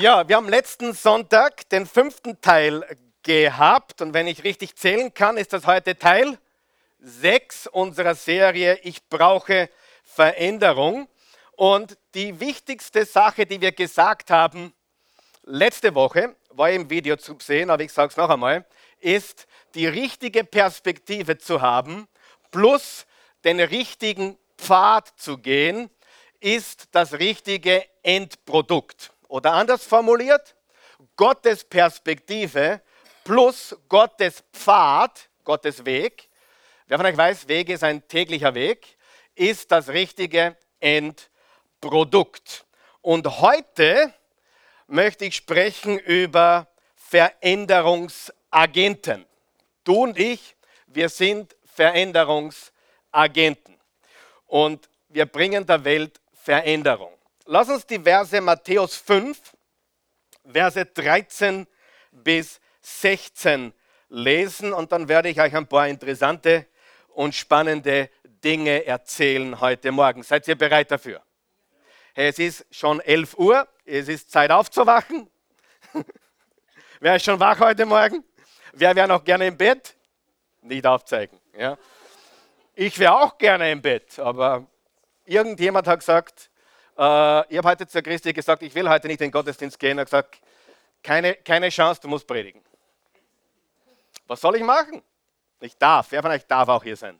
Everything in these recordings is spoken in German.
Ja, wir haben letzten Sonntag den fünften Teil gehabt und wenn ich richtig zählen kann, ist das heute Teil 6 unserer Serie Ich brauche Veränderung. Und die wichtigste Sache, die wir gesagt haben letzte Woche, war im Video zu sehen, aber ich sage es noch einmal, ist die richtige Perspektive zu haben, plus den richtigen Pfad zu gehen, ist das richtige Endprodukt. Oder anders formuliert, Gottes Perspektive plus Gottes Pfad, Gottes Weg, wer von euch weiß, Weg ist ein täglicher Weg, ist das richtige Endprodukt. Und heute möchte ich sprechen über Veränderungsagenten. Du und ich, wir sind Veränderungsagenten. Und wir bringen der Welt Veränderung. Lass uns die Verse Matthäus 5, Verse 13 bis 16 lesen und dann werde ich euch ein paar interessante und spannende Dinge erzählen heute Morgen. Seid ihr bereit dafür? Es ist schon 11 Uhr, es ist Zeit aufzuwachen. Wer ist schon wach heute Morgen? Wer wäre noch gerne im Bett? Nicht aufzeigen. Ja? Ich wäre auch gerne im Bett, aber irgendjemand hat gesagt, ich habe heute zur Christi gesagt, ich will heute nicht in den Gottesdienst gehen. Er hat gesagt, keine, keine Chance, du musst predigen. Was soll ich machen? Ich darf. Wer von euch darf auch hier sein?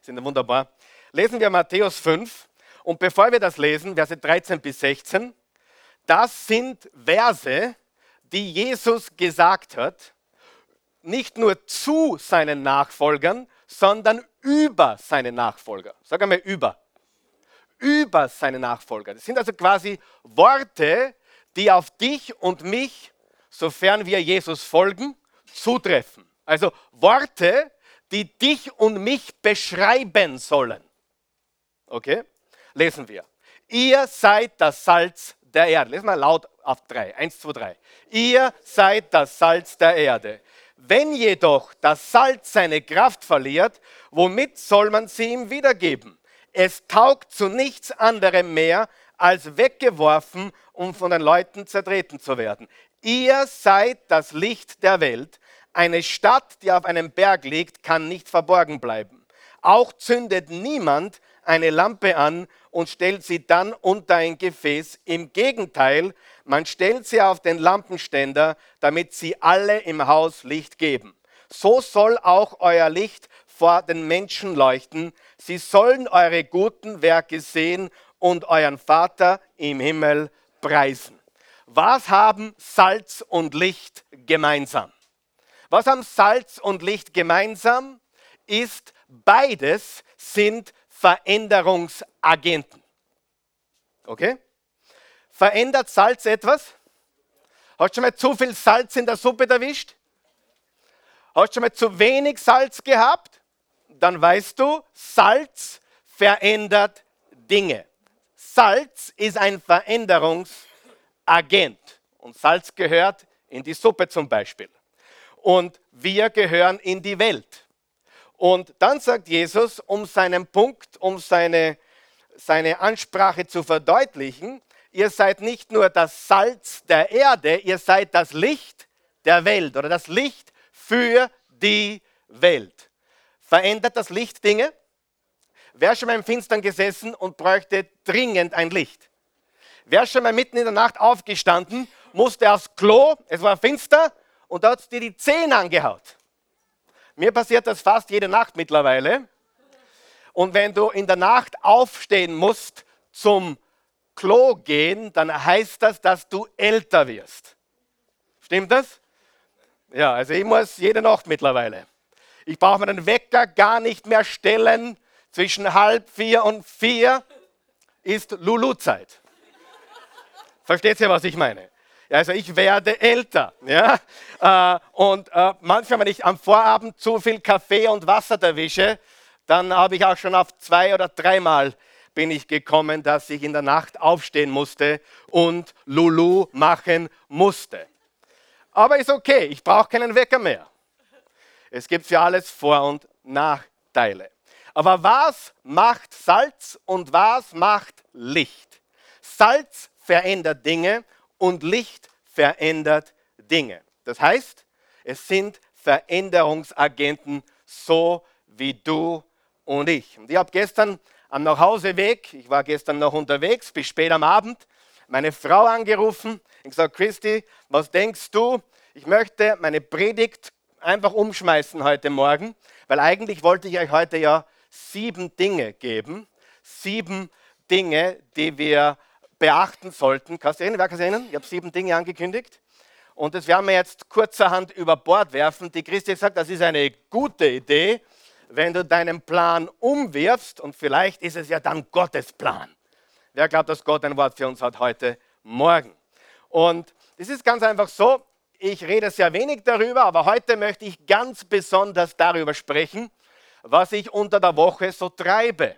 Sind wunderbar. Lesen wir Matthäus 5. Und bevor wir das lesen, Verse 13 bis 16, das sind Verse, die Jesus gesagt hat, nicht nur zu seinen Nachfolgern, sondern über seine Nachfolger. Sag einmal über über seine Nachfolger. Das sind also quasi Worte, die auf dich und mich, sofern wir Jesus folgen, zutreffen. Also Worte, die dich und mich beschreiben sollen. Okay? Lesen wir. Ihr seid das Salz der Erde. Lesen wir laut auf drei. Eins, zwei, drei. Ihr seid das Salz der Erde. Wenn jedoch das Salz seine Kraft verliert, womit soll man sie ihm wiedergeben? Es taugt zu nichts anderem mehr, als weggeworfen, um von den Leuten zertreten zu werden. Ihr seid das Licht der Welt. Eine Stadt, die auf einem Berg liegt, kann nicht verborgen bleiben. Auch zündet niemand eine Lampe an und stellt sie dann unter ein Gefäß. Im Gegenteil, man stellt sie auf den Lampenständer, damit sie alle im Haus Licht geben. So soll auch euer Licht vor den Menschen leuchten. Sie sollen eure guten Werke sehen und euren Vater im Himmel preisen. Was haben Salz und Licht gemeinsam? Was haben Salz und Licht gemeinsam? Ist beides sind Veränderungsagenten. Okay? Verändert Salz etwas? Hast du schon mal zu viel Salz in der Suppe erwischt? Hast du schon mal zu wenig Salz gehabt? Dann weißt du, Salz verändert Dinge. Salz ist ein Veränderungsagent. Und Salz gehört in die Suppe zum Beispiel. Und wir gehören in die Welt. Und dann sagt Jesus, um seinen Punkt, um seine, seine Ansprache zu verdeutlichen, ihr seid nicht nur das Salz der Erde, ihr seid das Licht der Welt oder das Licht für die Welt. Verändert das Licht Dinge? Wer schon mal im Finstern gesessen und bräuchte dringend ein Licht? Wer schon mal mitten in der Nacht aufgestanden, musste aufs Klo, es war finster und da hat dir die Zähne angehaut. Mir passiert das fast jede Nacht mittlerweile. Und wenn du in der Nacht aufstehen musst zum Klo gehen, dann heißt das, dass du älter wirst. Stimmt das? Ja, also ich muss jede Nacht mittlerweile. Ich brauche meinen Wecker gar nicht mehr stellen. Zwischen halb vier und vier ist Lulu-Zeit. Versteht ihr, was ich meine? Also ich werde älter. Ja? Äh, und äh, manchmal, wenn ich am Vorabend zu viel Kaffee und Wasser erwische, dann habe ich auch schon auf zwei oder dreimal bin ich gekommen, dass ich in der Nacht aufstehen musste und Lulu machen musste. Aber ist okay, ich brauche keinen Wecker mehr. Es gibt für alles Vor- und Nachteile. Aber was macht Salz und was macht Licht? Salz verändert Dinge und Licht verändert Dinge. Das heißt, es sind Veränderungsagenten, so wie du und ich. Und ich habe gestern am Nachhauseweg, ich war gestern noch unterwegs, bis spät am Abend, meine Frau angerufen und gesagt, Christi, was denkst du? Ich möchte meine Predigt einfach umschmeißen heute Morgen, weil eigentlich wollte ich euch heute ja sieben Dinge geben. Sieben Dinge, die wir beachten sollten. Kannst du erinnern? Wer kann erinnern? Ich habe sieben Dinge angekündigt. Und das werden wir jetzt kurzerhand über Bord werfen. Die Christi gesagt, das ist eine gute Idee, wenn du deinen Plan umwirfst. Und vielleicht ist es ja dann Gottes Plan. Wer glaubt, dass Gott ein Wort für uns hat heute Morgen? Und es ist ganz einfach so, ich rede sehr wenig darüber, aber heute möchte ich ganz besonders darüber sprechen, was ich unter der Woche so treibe.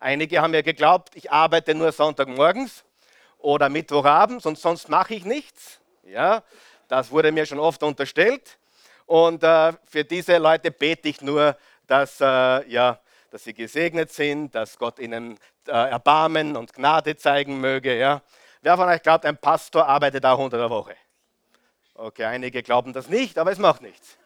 Einige haben ja geglaubt, ich arbeite nur Sonntagmorgens oder Mittwochabends und sonst mache ich nichts. Ja, das wurde mir schon oft unterstellt. Und äh, für diese Leute bete ich nur, dass, äh, ja, dass sie gesegnet sind, dass Gott ihnen äh, Erbarmen und Gnade zeigen möge. Ja. Wer von euch glaubt, ein Pastor arbeitet auch unter der Woche? Okay, einige glauben das nicht, aber es macht nichts.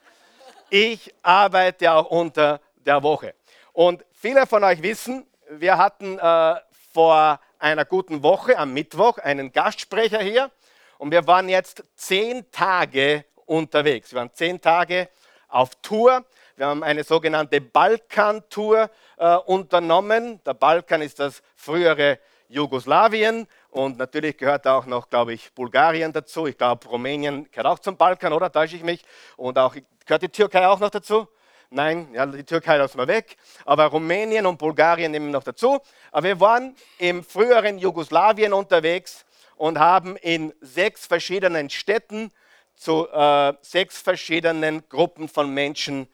Ich arbeite auch unter der Woche. Und viele von euch wissen, wir hatten äh, vor einer guten Woche am Mittwoch einen Gastsprecher hier und wir waren jetzt zehn Tage unterwegs. Wir waren zehn Tage auf Tour. Wir haben eine sogenannte Balkan-Tour äh, unternommen. Der Balkan ist das frühere Jugoslawien und natürlich gehört auch noch, glaube ich, Bulgarien dazu. Ich glaube, Rumänien gehört auch zum Balkan, oder? Täusche ich mich? Und auch, gehört die Türkei auch noch dazu? Nein, ja, die Türkei lassen wir weg. Aber Rumänien und Bulgarien nehmen noch dazu. Aber wir waren im früheren Jugoslawien unterwegs und haben in sechs verschiedenen Städten zu äh, sechs verschiedenen Gruppen von Menschen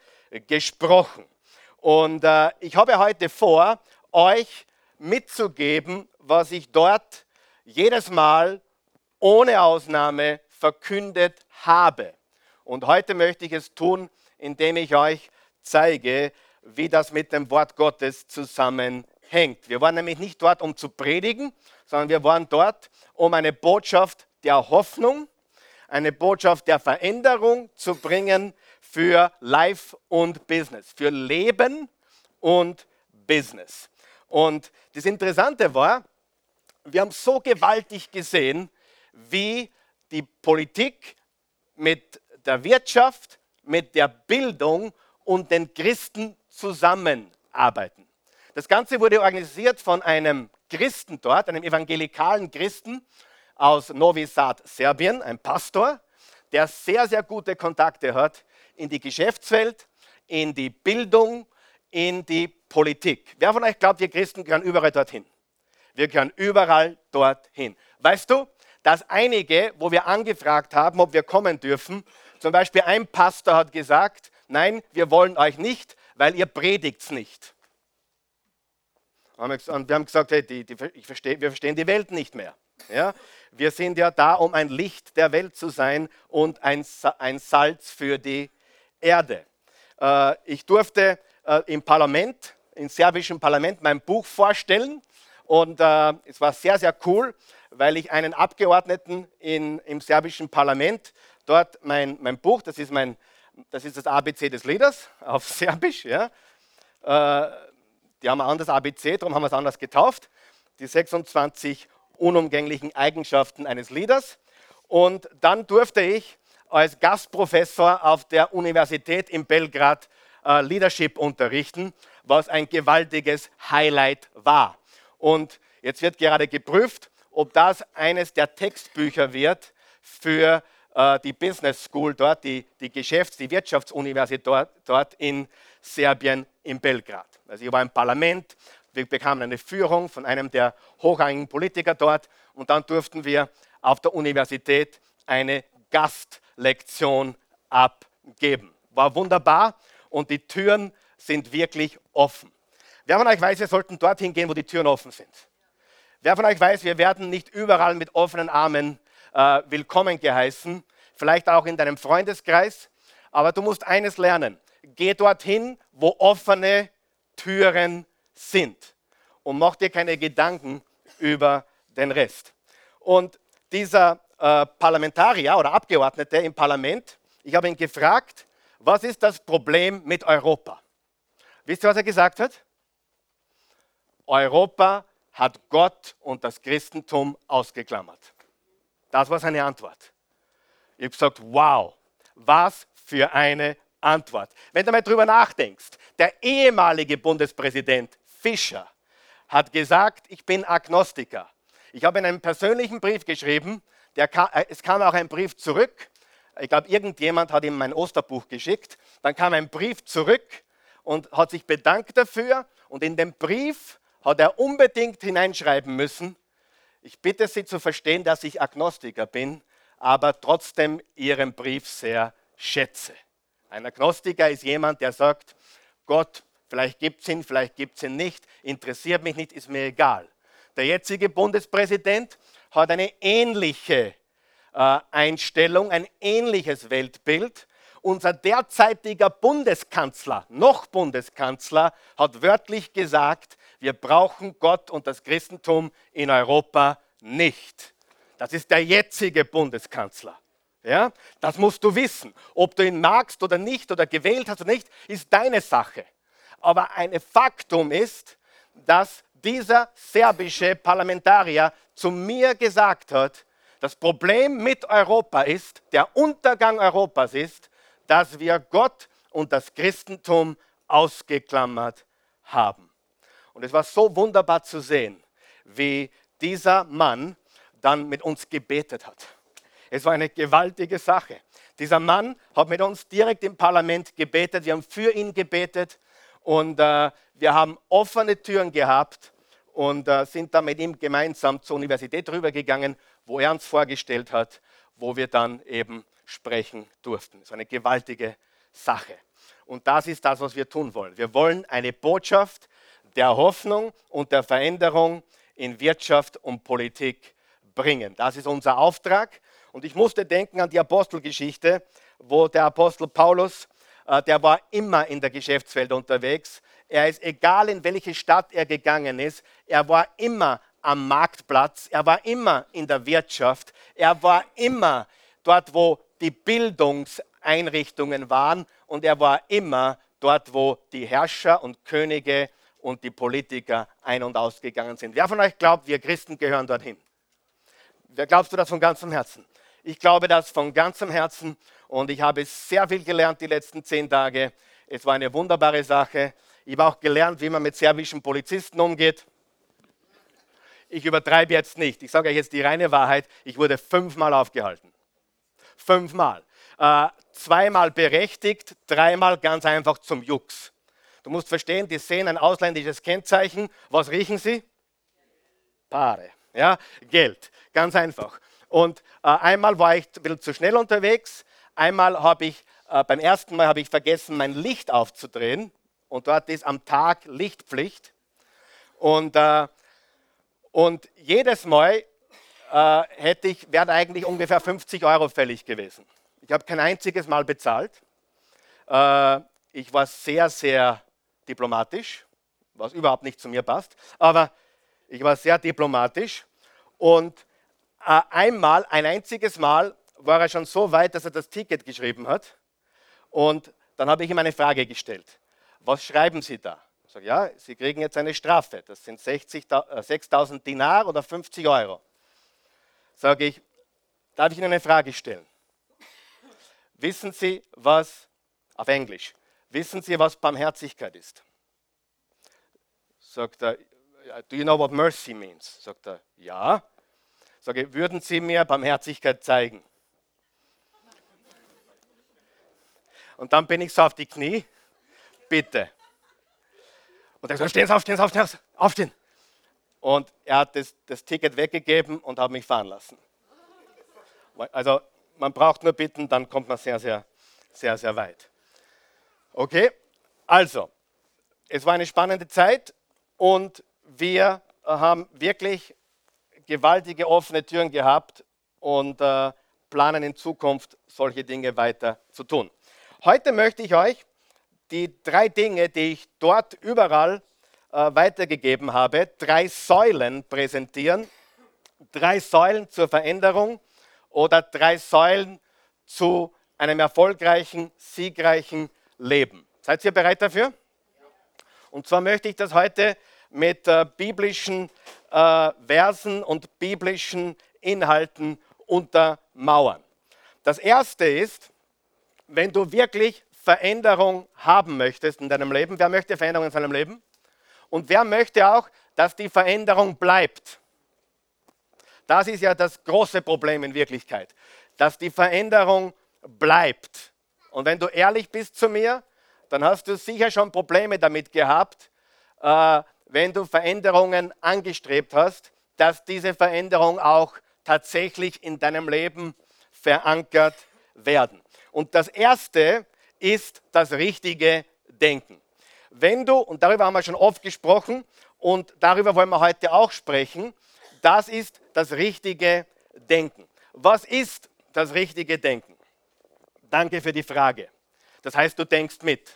gesprochen. Und äh, ich habe heute vor, euch mitzugeben, was ich dort jedes Mal ohne Ausnahme verkündet habe. Und heute möchte ich es tun, indem ich euch zeige, wie das mit dem Wort Gottes zusammenhängt. Wir waren nämlich nicht dort, um zu predigen, sondern wir waren dort, um eine Botschaft der Hoffnung, eine Botschaft der Veränderung zu bringen für Life und Business, für Leben und Business. Und das Interessante war, wir haben so gewaltig gesehen, wie die Politik mit der Wirtschaft, mit der Bildung und den Christen zusammenarbeiten. Das Ganze wurde organisiert von einem Christen dort, einem evangelikalen Christen aus Novi Sad, Serbien, ein Pastor, der sehr, sehr gute Kontakte hat in die Geschäftswelt, in die Bildung, in die Politik. Wer von euch glaubt, wir Christen gehören überall dorthin? Wir gehören überall dorthin. Weißt du, dass einige, wo wir angefragt haben, ob wir kommen dürfen, zum Beispiel ein Pastor hat gesagt, nein, wir wollen euch nicht, weil ihr predigt's nicht. Und wir haben gesagt, hey, die, die, versteh, wir verstehen die Welt nicht mehr. Ja? Wir sind ja da, um ein Licht der Welt zu sein und ein, ein Salz für die Erde. Äh, ich durfte äh, im Parlament, im serbischen Parlament, mein Buch vorstellen. Und äh, es war sehr, sehr cool, weil ich einen Abgeordneten in, im serbischen Parlament dort mein, mein Buch, das ist, mein, das ist das ABC des Leaders auf Serbisch, ja, äh, die haben ein anderes ABC, darum haben wir es anders getauft. Die 26 unumgänglichen Eigenschaften eines Leaders. Und dann durfte ich als Gastprofessor auf der Universität in Belgrad äh, Leadership unterrichten, was ein gewaltiges Highlight war. Und jetzt wird gerade geprüft, ob das eines der Textbücher wird für äh, die Business School dort, die, die Geschäfts-, die Wirtschaftsuniversität dort, dort in Serbien, in Belgrad. Also ich war im Parlament, wir bekamen eine Führung von einem der hochrangigen Politiker dort und dann durften wir auf der Universität eine Gastlektion abgeben. War wunderbar und die Türen sind wirklich offen. Wer von euch weiß, wir sollten dorthin gehen, wo die Türen offen sind? Wer von euch weiß, wir werden nicht überall mit offenen Armen äh, willkommen geheißen, vielleicht auch in deinem Freundeskreis, aber du musst eines lernen. Geh dorthin, wo offene Türen sind. Und mach dir keine Gedanken über den Rest. Und dieser äh, Parlamentarier oder Abgeordnete im Parlament. Ich habe ihn gefragt, was ist das Problem mit Europa? Wisst ihr, was er gesagt hat? Europa hat Gott und das Christentum ausgeklammert. Das war seine Antwort. Ich habe gesagt, wow, was für eine Antwort. Wenn du mal drüber nachdenkst, der ehemalige Bundespräsident Fischer hat gesagt, ich bin Agnostiker. Ich habe in einem persönlichen Brief geschrieben, kam, äh, es kam auch ein Brief zurück. Ich glaube, irgendjemand hat ihm mein Osterbuch geschickt. Dann kam ein Brief zurück und hat sich bedankt dafür. Und in dem Brief hat er unbedingt hineinschreiben müssen, ich bitte Sie zu verstehen, dass ich Agnostiker bin, aber trotzdem Ihren Brief sehr schätze. Ein Agnostiker ist jemand, der sagt, Gott, vielleicht gibt es ihn, vielleicht gibt es ihn nicht, interessiert mich nicht, ist mir egal. Der jetzige Bundespräsident hat eine ähnliche äh, Einstellung, ein ähnliches Weltbild. Unser derzeitiger Bundeskanzler, noch Bundeskanzler, hat wörtlich gesagt, wir brauchen Gott und das Christentum in Europa nicht. Das ist der jetzige Bundeskanzler. Ja, das musst du wissen. Ob du ihn magst oder nicht oder gewählt hast oder nicht, ist deine Sache. Aber ein Faktum ist, dass dieser serbische Parlamentarier zu mir gesagt hat, das Problem mit Europa ist, der Untergang Europas ist, dass wir Gott und das Christentum ausgeklammert haben. Und es war so wunderbar zu sehen, wie dieser Mann dann mit uns gebetet hat. Es war eine gewaltige Sache. Dieser Mann hat mit uns direkt im Parlament gebetet. Wir haben für ihn gebetet und äh, wir haben offene Türen gehabt und äh, sind dann mit ihm gemeinsam zur Universität rübergegangen, wo er uns vorgestellt hat, wo wir dann eben sprechen durften. Das ist eine gewaltige Sache. Und das ist das, was wir tun wollen. Wir wollen eine Botschaft der Hoffnung und der Veränderung in Wirtschaft und Politik bringen. Das ist unser Auftrag. Und ich musste denken an die Apostelgeschichte, wo der Apostel Paulus, äh, der war immer in der Geschäftswelt unterwegs. Er ist egal, in welche Stadt er gegangen ist, er war immer am Marktplatz, er war immer in der Wirtschaft, er war immer dort, wo die Bildungseinrichtungen waren und er war immer dort, wo die Herrscher und Könige und die Politiker ein- und ausgegangen sind. Wer von euch glaubt, wir Christen gehören dorthin? Wer glaubst du das von ganzem Herzen? Ich glaube das von ganzem Herzen und ich habe sehr viel gelernt die letzten zehn Tage. Es war eine wunderbare Sache. Ich habe auch gelernt, wie man mit serbischen Polizisten umgeht. Ich übertreibe jetzt nicht. Ich sage euch jetzt die reine Wahrheit. Ich wurde fünfmal aufgehalten. Fünfmal. Äh, zweimal berechtigt, dreimal ganz einfach zum Jux. Du musst verstehen, die sehen ein ausländisches Kennzeichen. Was riechen sie? Paare. Ja, Geld. Ganz einfach. Und äh, einmal war ich ein bisschen zu schnell unterwegs. Einmal habe ich, äh, beim ersten Mal habe ich vergessen, mein Licht aufzudrehen. Und dort ist am Tag Lichtpflicht. Und, äh, und jedes Mal äh, hätte ich, wären eigentlich ungefähr 50 Euro fällig gewesen. Ich habe kein einziges Mal bezahlt. Äh, ich war sehr, sehr diplomatisch, was überhaupt nicht zu mir passt, aber ich war sehr diplomatisch und äh, einmal, ein einziges Mal war er schon so weit, dass er das Ticket geschrieben hat und dann habe ich ihm eine Frage gestellt. Was schreiben Sie da? Ich sage, ja, Sie kriegen jetzt eine Strafe. Das sind 6.000 äh, Dinar oder 50 Euro. Sage ich, darf ich Ihnen eine Frage stellen? Wissen Sie, was, auf Englisch, Wissen Sie, was Barmherzigkeit ist? Sagt er, do you know what mercy means? Sagt er, ja. Sage, würden Sie mir Barmherzigkeit zeigen? Und dann bin ich so auf die Knie, bitte. Und er sagt, stehen Sie auf, stehen Sie auf, stehen Sie aufstehen. Und er hat das, das Ticket weggegeben und hat mich fahren lassen. Also man braucht nur bitten, dann kommt man sehr, sehr, sehr, sehr weit. Okay, also, es war eine spannende Zeit und wir haben wirklich gewaltige offene Türen gehabt und äh, planen in Zukunft solche Dinge weiter zu tun. Heute möchte ich euch die drei Dinge, die ich dort überall äh, weitergegeben habe, drei Säulen präsentieren. Drei Säulen zur Veränderung oder drei Säulen zu einem erfolgreichen, siegreichen Leben. Seid ihr bereit dafür? Und zwar möchte ich das heute mit äh, biblischen äh, Versen und biblischen Inhalten untermauern. Das erste ist, wenn du wirklich Veränderung haben möchtest in deinem Leben, wer möchte Veränderung in seinem Leben? Und wer möchte auch, dass die Veränderung bleibt? Das ist ja das große Problem in Wirklichkeit, dass die Veränderung bleibt. Und wenn du ehrlich bist zu mir, dann hast du sicher schon Probleme damit gehabt, äh, wenn du Veränderungen angestrebt hast, dass diese Veränderung auch tatsächlich in deinem Leben verankert werden. Und das Erste ist das richtige Denken. Wenn du, und darüber haben wir schon oft gesprochen, und darüber wollen wir heute auch sprechen, das ist das richtige Denken. Was ist das richtige Denken? Danke für die Frage. Das heißt, du denkst mit.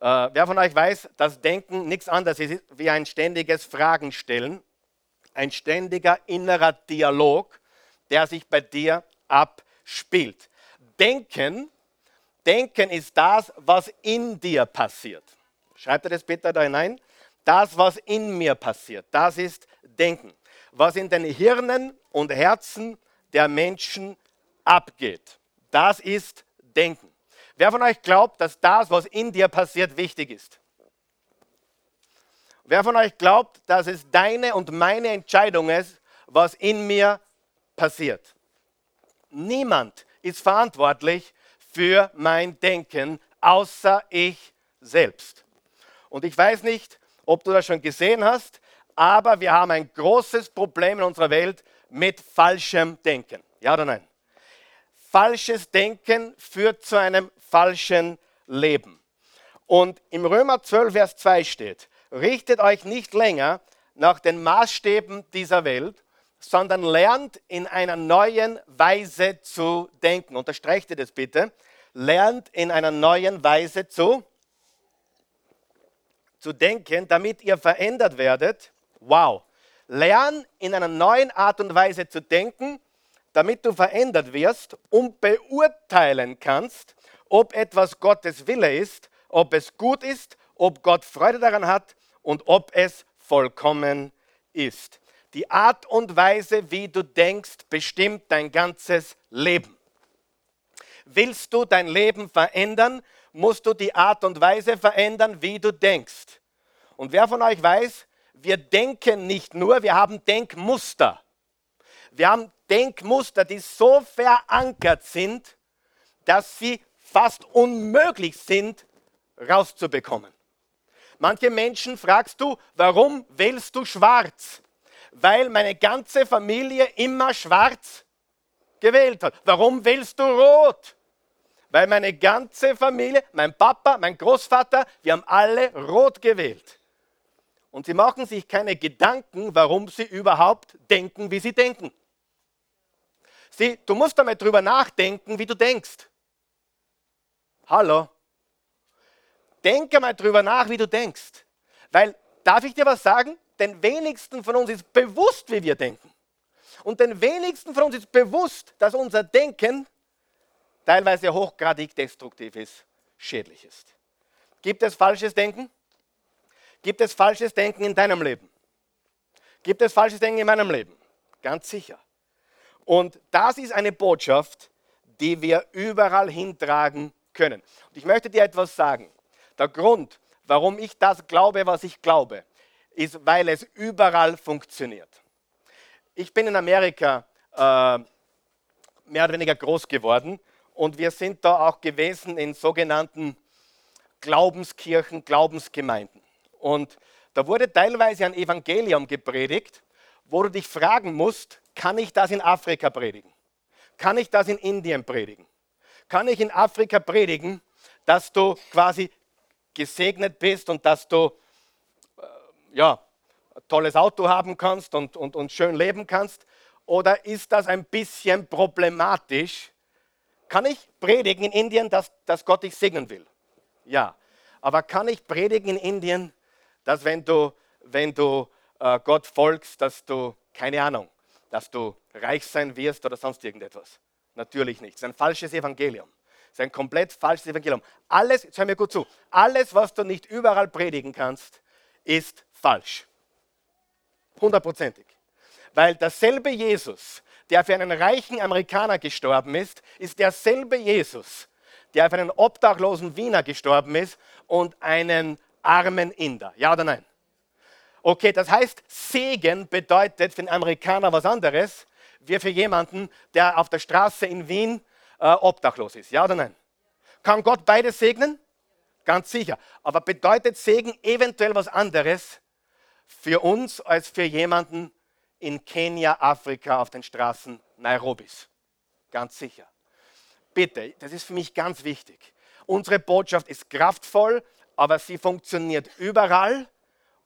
Äh, wer von euch weiß, dass Denken nichts anderes ist wie ein ständiges Fragen stellen, ein ständiger innerer Dialog, der sich bei dir abspielt. Denken, Denken ist das, was in dir passiert. Schreibt ihr das bitte da hinein? Das, was in mir passiert, das ist Denken was in den Hirnen und Herzen der Menschen abgeht. Das ist Denken. Wer von euch glaubt, dass das, was in dir passiert, wichtig ist? Wer von euch glaubt, dass es deine und meine Entscheidung ist, was in mir passiert? Niemand ist verantwortlich für mein Denken, außer ich selbst. Und ich weiß nicht, ob du das schon gesehen hast, aber wir haben ein großes Problem in unserer Welt mit falschem Denken. Ja oder nein? Falsches Denken führt zu einem falschen Leben. Und im Römer 12, Vers 2 steht, richtet euch nicht länger nach den Maßstäben dieser Welt, sondern lernt in einer neuen Weise zu denken. Unterstreicht ihr das bitte. Lernt in einer neuen Weise zu, zu denken, damit ihr verändert werdet Wow. Lern in einer neuen Art und Weise zu denken, damit du verändert wirst und beurteilen kannst, ob etwas Gottes Wille ist, ob es gut ist, ob Gott Freude daran hat und ob es vollkommen ist. Die Art und Weise, wie du denkst, bestimmt dein ganzes Leben. Willst du dein Leben verändern, musst du die Art und Weise verändern, wie du denkst. Und wer von euch weiß, wir denken nicht nur, wir haben Denkmuster. Wir haben Denkmuster, die so verankert sind, dass sie fast unmöglich sind rauszubekommen. Manche Menschen fragst du, warum wählst du schwarz? Weil meine ganze Familie immer schwarz gewählt hat. Warum wählst du rot? Weil meine ganze Familie, mein Papa, mein Großvater, wir haben alle rot gewählt. Und sie machen sich keine Gedanken, warum sie überhaupt denken, wie sie denken. Sie, du musst einmal drüber nachdenken, wie du denkst. Hallo? Denk einmal drüber nach, wie du denkst. Weil, darf ich dir was sagen? Den wenigsten von uns ist bewusst, wie wir denken. Und den wenigsten von uns ist bewusst, dass unser Denken teilweise hochgradig destruktiv ist, schädlich ist. Gibt es falsches Denken? Gibt es falsches Denken in deinem Leben? Gibt es falsches Denken in meinem Leben? Ganz sicher. Und das ist eine Botschaft, die wir überall hintragen können. Und ich möchte dir etwas sagen. Der Grund, warum ich das glaube, was ich glaube, ist, weil es überall funktioniert. Ich bin in Amerika äh, mehr oder weniger groß geworden und wir sind da auch gewesen in sogenannten Glaubenskirchen, Glaubensgemeinden. Und da wurde teilweise ein Evangelium gepredigt, wo du dich fragen musst, kann ich das in Afrika predigen? Kann ich das in Indien predigen? Kann ich in Afrika predigen, dass du quasi gesegnet bist und dass du äh, ja, ein tolles Auto haben kannst und, und, und schön leben kannst? Oder ist das ein bisschen problematisch? Kann ich predigen in Indien, dass, dass Gott dich segnen will? Ja. Aber kann ich predigen in Indien, dass wenn du, wenn du Gott folgst, dass du, keine Ahnung, dass du reich sein wirst oder sonst irgendetwas. Natürlich nicht. Das ist ein falsches Evangelium. Das ist ein komplett falsches Evangelium. Alles, jetzt hör mir gut zu, alles, was du nicht überall predigen kannst, ist falsch. Hundertprozentig. Weil derselbe Jesus, der für einen reichen Amerikaner gestorben ist, ist derselbe Jesus, der für einen obdachlosen Wiener gestorben ist und einen armen Inder. Ja oder nein? Okay, das heißt, Segen bedeutet für den Amerikaner was anderes, wie für jemanden, der auf der Straße in Wien äh, obdachlos ist. Ja oder nein? Kann Gott beides segnen? Ganz sicher. Aber bedeutet Segen eventuell was anderes für uns als für jemanden in Kenia, Afrika, auf den Straßen Nairobis? Ganz sicher. Bitte, das ist für mich ganz wichtig. Unsere Botschaft ist kraftvoll, aber sie funktioniert überall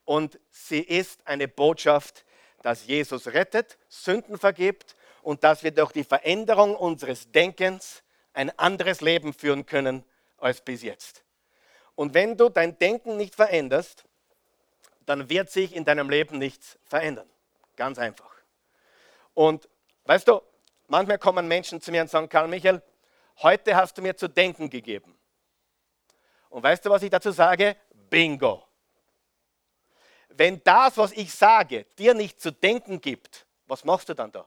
und sie ist eine Botschaft, dass Jesus rettet, Sünden vergibt und dass wir durch die Veränderung unseres Denkens ein anderes Leben führen können als bis jetzt. Und wenn du dein Denken nicht veränderst, dann wird sich in deinem Leben nichts verändern. Ganz einfach. Und weißt du, manchmal kommen Menschen zu mir und sagen, Karl Michael, heute hast du mir zu denken gegeben. Und weißt du, was ich dazu sage? Bingo. Wenn das, was ich sage, dir nicht zu denken gibt, was machst du dann da?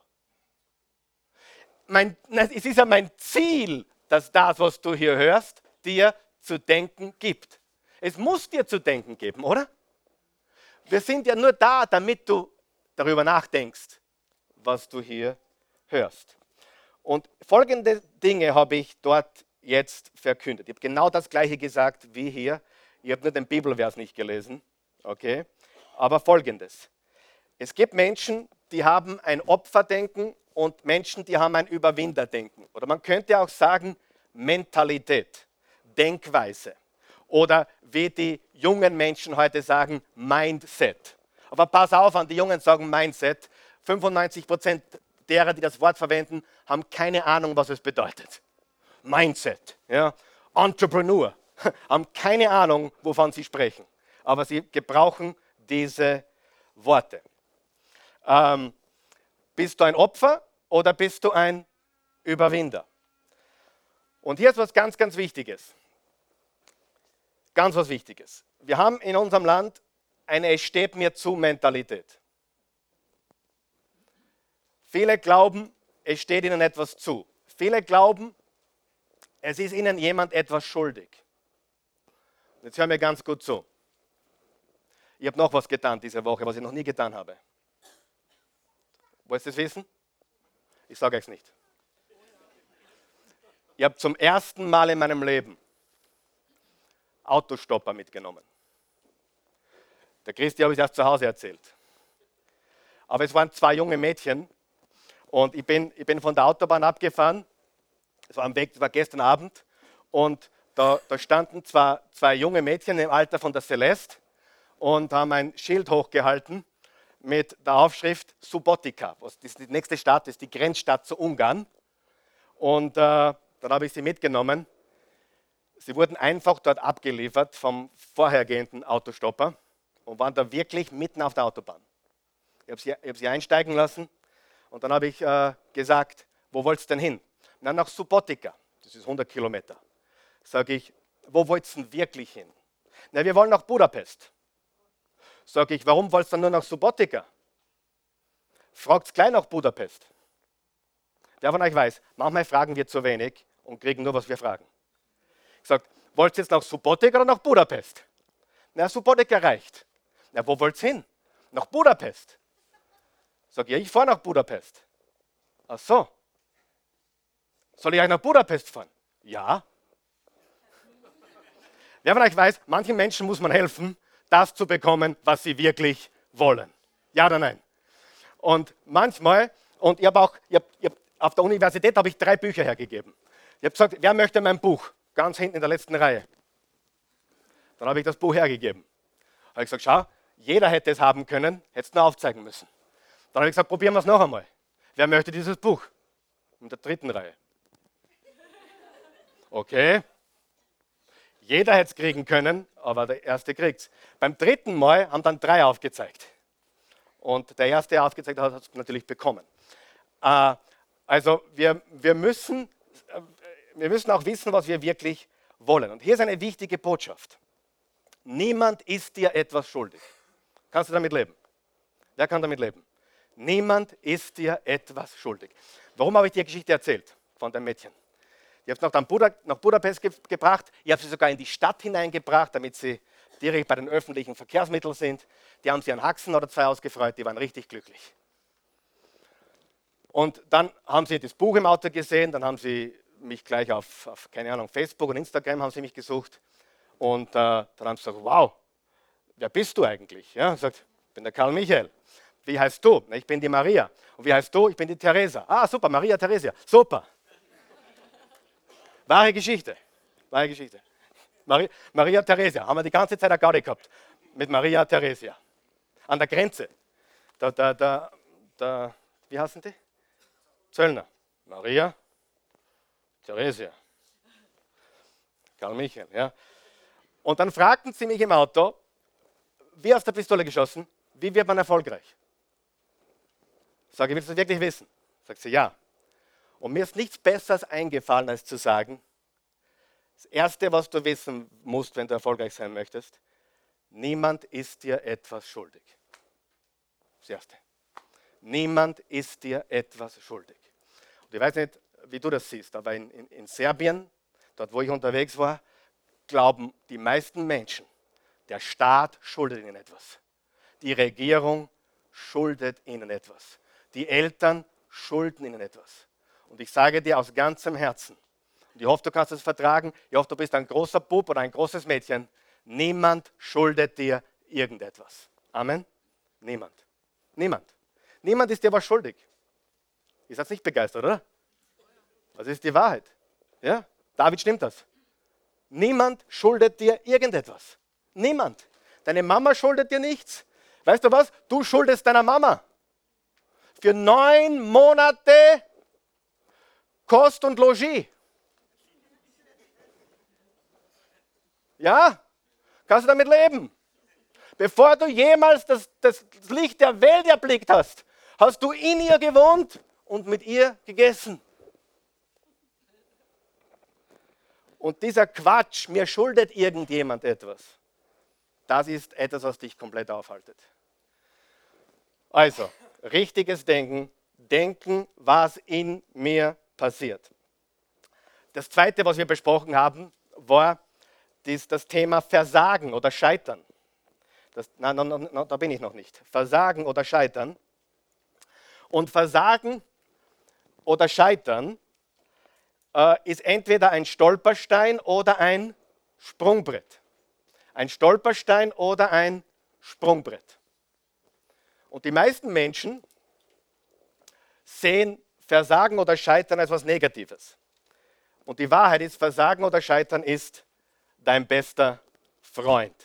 Mein, es ist ja mein Ziel, dass das, was du hier hörst, dir zu denken gibt. Es muss dir zu denken geben, oder? Wir sind ja nur da, damit du darüber nachdenkst, was du hier hörst. Und folgende Dinge habe ich dort jetzt verkündet. Ich habe genau das gleiche gesagt wie hier. Ich habe nur den Bibelvers nicht gelesen. Okay? Aber folgendes. Es gibt Menschen, die haben ein Opferdenken und Menschen, die haben ein Überwinderdenken. Oder man könnte auch sagen Mentalität, Denkweise. Oder wie die jungen Menschen heute sagen, Mindset. Aber pass auf, an die Jungen sagen Mindset. 95 Prozent derer, die das Wort verwenden, haben keine Ahnung, was es bedeutet. Mindset, ja, Entrepreneur, haben keine Ahnung, wovon sie sprechen. Aber sie gebrauchen diese Worte. Ähm, bist du ein Opfer oder bist du ein Überwinder? Und hier ist was ganz, ganz Wichtiges. Ganz was Wichtiges. Wir haben in unserem Land eine Es steht mir zu Mentalität. Viele glauben, es steht ihnen etwas zu. Viele glauben, es ist ihnen jemand etwas schuldig. Jetzt hören wir ganz gut zu. Ich habe noch was getan diese Woche, was ich noch nie getan habe. Wollt ihr es wissen? Ich sage euch nicht. Ich habe zum ersten Mal in meinem Leben Autostopper mitgenommen. Der Christi habe ich erst zu Hause erzählt. Aber es waren zwei junge Mädchen und ich bin, ich bin von der Autobahn abgefahren. Es war am Weg, das war gestern Abend und da, da standen zwei, zwei junge Mädchen im Alter von der Celeste und haben ein Schild hochgehalten mit der Aufschrift Subotica. Die nächste Stadt, ist die Grenzstadt zu Ungarn. Und äh, dann habe ich sie mitgenommen. Sie wurden einfach dort abgeliefert vom vorhergehenden Autostopper und waren da wirklich mitten auf der Autobahn. Ich habe sie, hab sie, einsteigen lassen und dann habe ich äh, gesagt, wo wollt ihr denn hin? Na, nach Subotica, das ist 100 Kilometer. Sage ich, wo wollt ihr denn wirklich hin? Na, wir wollen nach Budapest. Sage ich, warum wollt ihr dann nur nach Subotica? Fragt gleich nach Budapest. Wer von euch weiß, manchmal fragen wir zu wenig und kriegen nur, was wir fragen. Ich sage, wollt ihr jetzt nach Subotica oder nach Budapest? Na, Subotica reicht. Na, wo wollt ihr hin? Nach Budapest. Sag ja, ich fahre nach Budapest. Ach so. Soll ich euch nach Budapest fahren? Ja. Wer von euch weiß, manchen Menschen muss man helfen, das zu bekommen, was sie wirklich wollen. Ja oder nein? Und manchmal, und ich habe auch, ich hab, ich hab, auf der Universität habe ich drei Bücher hergegeben. Ich habe gesagt, wer möchte mein Buch? Ganz hinten in der letzten Reihe. Dann habe ich das Buch hergegeben. Habe ich gesagt, schau, jeder hätte es haben können, hätte es nur aufzeigen müssen. Dann habe ich gesagt, probieren wir es noch einmal. Wer möchte dieses Buch? In der dritten Reihe. Okay. Jeder hätte es kriegen können, aber der erste kriegt es. Beim dritten Mal haben dann drei aufgezeigt. Und der erste, der aufgezeigt hat, hat es natürlich bekommen. Äh, also wir, wir, müssen, äh, wir müssen auch wissen, was wir wirklich wollen. Und hier ist eine wichtige Botschaft. Niemand ist dir etwas schuldig. Kannst du damit leben? Wer kann damit leben? Niemand ist dir etwas schuldig. Warum habe ich dir Geschichte erzählt von dem Mädchen? Habe es nach, Buda, nach Budapest ge gebracht. Ich habe sie sogar in die Stadt hineingebracht, damit sie direkt bei den öffentlichen Verkehrsmitteln sind. Die haben sie an Haxen oder zwei ausgefreut, die waren richtig glücklich. Und dann haben sie das Buch im Auto gesehen, dann haben sie mich gleich auf, auf keine Ahnung, Facebook und Instagram haben sie mich gesucht. Und äh, dann haben sie gesagt, wow, wer bist du eigentlich? Ja, sagt, ich bin der Karl Michael. Wie heißt du? Ich bin die Maria. Und wie heißt du? Ich bin die Theresa. Ah, super, Maria Theresia. Super. Wahre Geschichte. Wahre Geschichte. Maria, Maria Theresia. Haben wir die ganze Zeit eine Gaudi gehabt. Mit Maria Theresia. An der Grenze. Da, da, da, da, wie heißen die? Zöllner. Maria Theresia. Karl Michael, ja. Und dann fragten sie mich im Auto, wie aus der Pistole geschossen, wie wird man erfolgreich? Sage, willst du das wirklich wissen? Sagt sie, ja. Und mir ist nichts Besseres eingefallen, als zu sagen, das Erste, was du wissen musst, wenn du erfolgreich sein möchtest, niemand ist dir etwas schuldig. Das Erste. Niemand ist dir etwas schuldig. Und ich weiß nicht, wie du das siehst, aber in, in, in Serbien, dort wo ich unterwegs war, glauben die meisten Menschen, der Staat schuldet ihnen etwas. Die Regierung schuldet ihnen etwas. Die Eltern schulden ihnen etwas. Und ich sage dir aus ganzem Herzen, und ich hoffe, du kannst es vertragen, ich hoffe, du bist ein großer Bub oder ein großes Mädchen, niemand schuldet dir irgendetwas. Amen? Niemand. Niemand. Niemand ist dir was schuldig. Ihr seid nicht begeistert, oder? Das ist die Wahrheit. Ja? David stimmt das. Niemand schuldet dir irgendetwas. Niemand. Deine Mama schuldet dir nichts. Weißt du was? Du schuldest deiner Mama für neun Monate Kost und Logis. Ja, kannst du damit leben? Bevor du jemals das, das Licht der Welt erblickt hast, hast du in ihr gewohnt und mit ihr gegessen. Und dieser Quatsch, mir schuldet irgendjemand etwas, das ist etwas, was dich komplett aufhaltet. Also, richtiges Denken, denken, was in mir passiert. Das zweite, was wir besprochen haben, war das, Thema Versagen oder Scheitern. Das, nein, nein, nein, da bin ich noch nicht. Versagen oder Scheitern. Und Versagen oder Scheitern äh, ist entweder ein Stolperstein oder ein Sprungbrett. Ein Stolperstein oder ein Sprungbrett. Und die meisten Menschen sehen Versagen oder Scheitern als etwas Negatives. Und die Wahrheit ist, Versagen oder Scheitern ist dein bester Freund,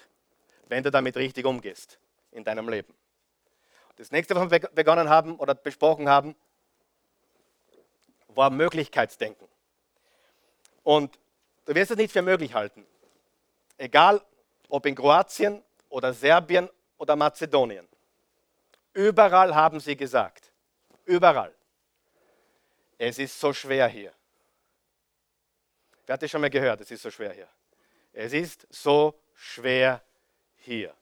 wenn du damit richtig umgehst in deinem Leben. Das nächste, was wir begonnen haben oder besprochen haben, war Möglichkeitsdenken. Und du wirst es nicht für möglich halten. Egal ob in Kroatien oder Serbien oder Mazedonien. Überall haben sie gesagt, überall, es ist so schwer hier. Wer hat das schon mal gehört? Es ist so schwer hier. Es ist so schwer hier.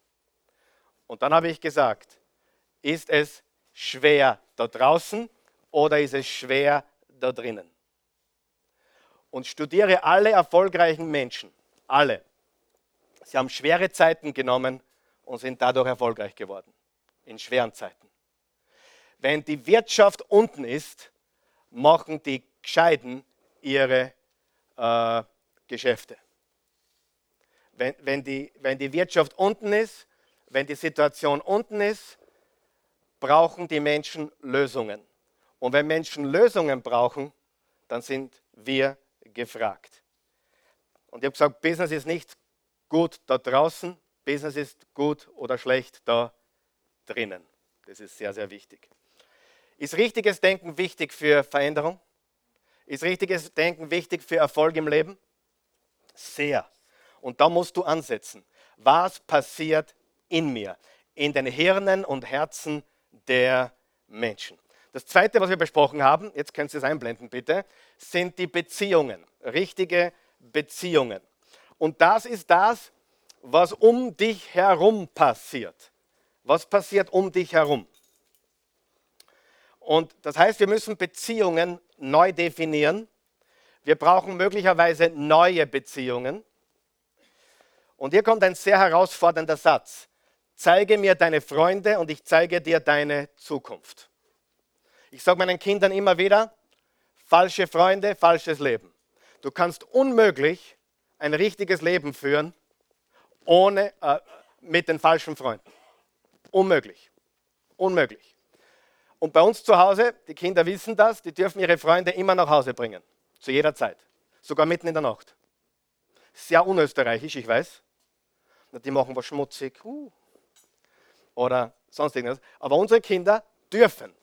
Und dann habe ich gesagt, ist es schwer da draußen oder ist es schwer da drinnen? Und studiere alle erfolgreichen Menschen, alle. Sie haben schwere Zeiten genommen und sind dadurch erfolgreich geworden in schweren Zeiten. Wenn die Wirtschaft unten ist, machen die Gescheiden ihre äh, Geschäfte. Wenn, wenn, die, wenn die Wirtschaft unten ist, wenn die Situation unten ist, brauchen die Menschen Lösungen. Und wenn Menschen Lösungen brauchen, dann sind wir gefragt. Und ich habe gesagt, Business ist nicht gut da draußen, Business ist gut oder schlecht da drinnen. Das ist sehr, sehr wichtig. Ist richtiges Denken wichtig für Veränderung? Ist richtiges Denken wichtig für Erfolg im Leben? Sehr. Und da musst du ansetzen. Was passiert in mir, in den Hirnen und Herzen der Menschen? Das zweite, was wir besprochen haben, jetzt könnt ihr es einblenden bitte, sind die Beziehungen, richtige Beziehungen. Und das ist das, was um dich herum passiert. Was passiert um dich herum? Und das heißt, wir müssen Beziehungen neu definieren. Wir brauchen möglicherweise neue Beziehungen. Und hier kommt ein sehr herausfordernder Satz. Zeige mir deine Freunde und ich zeige dir deine Zukunft. Ich sage meinen Kindern immer wieder, falsche Freunde, falsches Leben. Du kannst unmöglich ein richtiges Leben führen ohne, äh, mit den falschen Freunden. Unmöglich. Unmöglich. Und bei uns zu Hause, die Kinder wissen das, die dürfen ihre Freunde immer nach Hause bringen. Zu jeder Zeit. Sogar mitten in der Nacht. Sehr unösterreichisch, ich weiß. Die machen was schmutzig. Uh. Oder sonst irgendwas. Aber unsere Kinder dürfen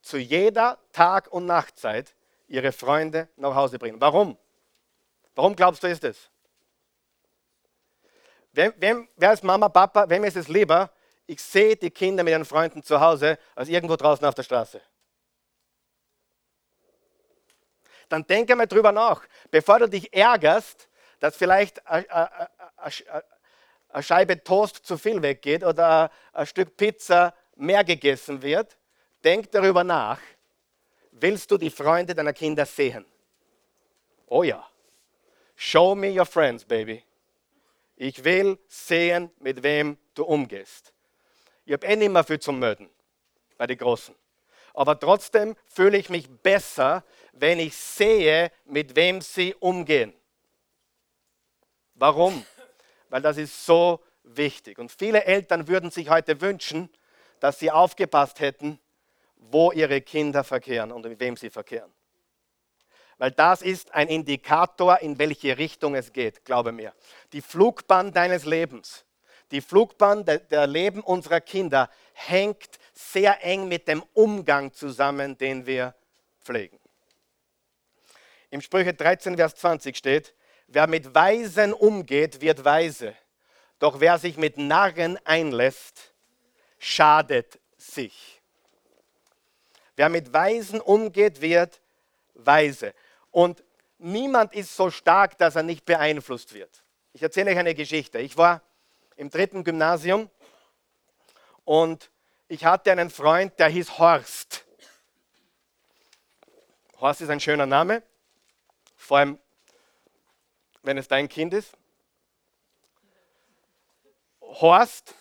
zu jeder Tag- und Nachtzeit ihre Freunde nach Hause bringen. Warum? Warum glaubst du, ist es? Wem, wem, wer ist Mama, Papa, wem ist es lieber, ich sehe die Kinder mit ihren Freunden zu Hause, als irgendwo draußen auf der Straße? Dann denke mal drüber nach, bevor du dich ärgerst, dass vielleicht eine Scheibe Toast zu viel weggeht oder ein Stück Pizza mehr gegessen wird, denk darüber nach, willst du die Freunde deiner Kinder sehen? Oh ja. Show me your friends, baby. Ich will sehen, mit wem du umgehst. Ich habe eh nicht mehr viel zum Möden bei den Großen. Aber trotzdem fühle ich mich besser, wenn ich sehe, mit wem sie umgehen. Warum? Weil das ist so wichtig. Und viele Eltern würden sich heute wünschen, dass sie aufgepasst hätten, wo ihre Kinder verkehren und mit wem sie verkehren. Weil das ist ein Indikator, in welche Richtung es geht, glaube mir. Die Flugbahn deines Lebens, die Flugbahn der, der Leben unserer Kinder hängt sehr eng mit dem Umgang zusammen, den wir pflegen. Im Sprüche 13, Vers 20 steht, wer mit Weisen umgeht, wird weise. Doch wer sich mit Narren einlässt, schadet sich. Wer mit Weisen umgeht, wird weise. Und niemand ist so stark, dass er nicht beeinflusst wird. Ich erzähle euch eine Geschichte. Ich war im dritten Gymnasium und ich hatte einen Freund, der hieß Horst. Horst ist ein schöner Name, vor allem wenn es dein Kind ist. Horst,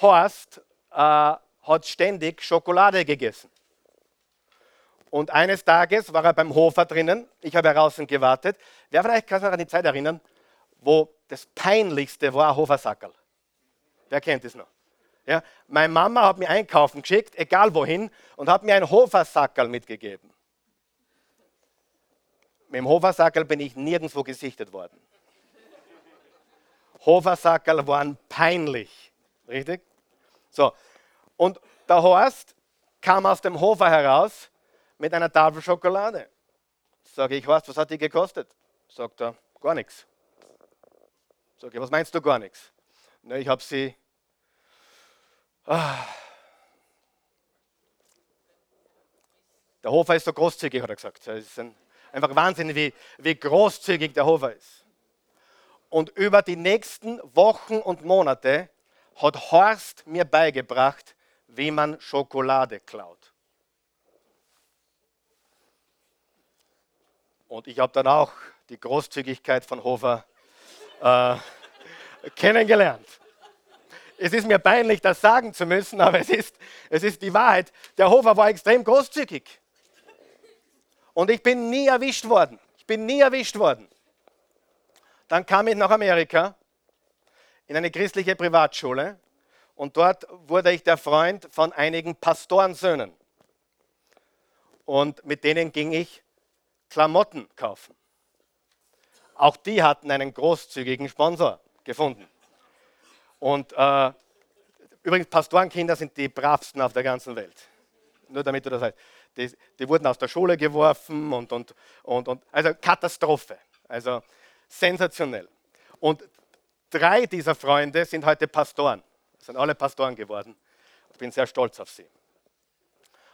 Horst äh, hat ständig Schokolade gegessen. Und eines Tages war er beim Hofer drinnen. Ich habe draußen gewartet. Wer vielleicht kann sich an die Zeit erinnern, wo das Peinlichste war ein Hofersackerl. Wer kennt das noch? Ja, meine Mama hat mir einkaufen geschickt, egal wohin, und hat mir ein Hofersackerl mitgegeben. Mit dem Hofersackerl bin ich nirgendwo gesichtet worden. Hofersackerl waren peinlich. Richtig? So. Und der Horst kam aus dem Hofer heraus mit einer Tafel Schokolade. Sage ich, was, was hat die gekostet? Sagt er, gar nichts. Sage ich, was meinst du gar nichts? Na, ich habe sie. Ah. Der Hofer ist so großzügig, hat er gesagt. Es ist ein, einfach Wahnsinn, wie, wie großzügig der Hofer ist. Und über die nächsten Wochen und Monate hat Horst mir beigebracht, wie man Schokolade klaut. Und ich habe dann auch die Großzügigkeit von Hofer äh, kennengelernt. Es ist mir peinlich, das sagen zu müssen, aber es ist, es ist die Wahrheit. Der Hofer war extrem großzügig. Und ich bin nie erwischt worden. Ich bin nie erwischt worden. Dann kam ich nach Amerika in eine christliche Privatschule und dort wurde ich der Freund von einigen Pastorensöhnen. Und mit denen ging ich Klamotten kaufen. Auch die hatten einen großzügigen Sponsor gefunden. Und äh, übrigens, Pastorenkinder sind die bravsten auf der ganzen Welt. Nur damit du das weißt. Die, die wurden aus der Schule geworfen und, und, und, und also Katastrophe. Also sensationell. Und drei dieser Freunde sind heute Pastoren. Sind alle Pastoren geworden. Ich bin sehr stolz auf sie.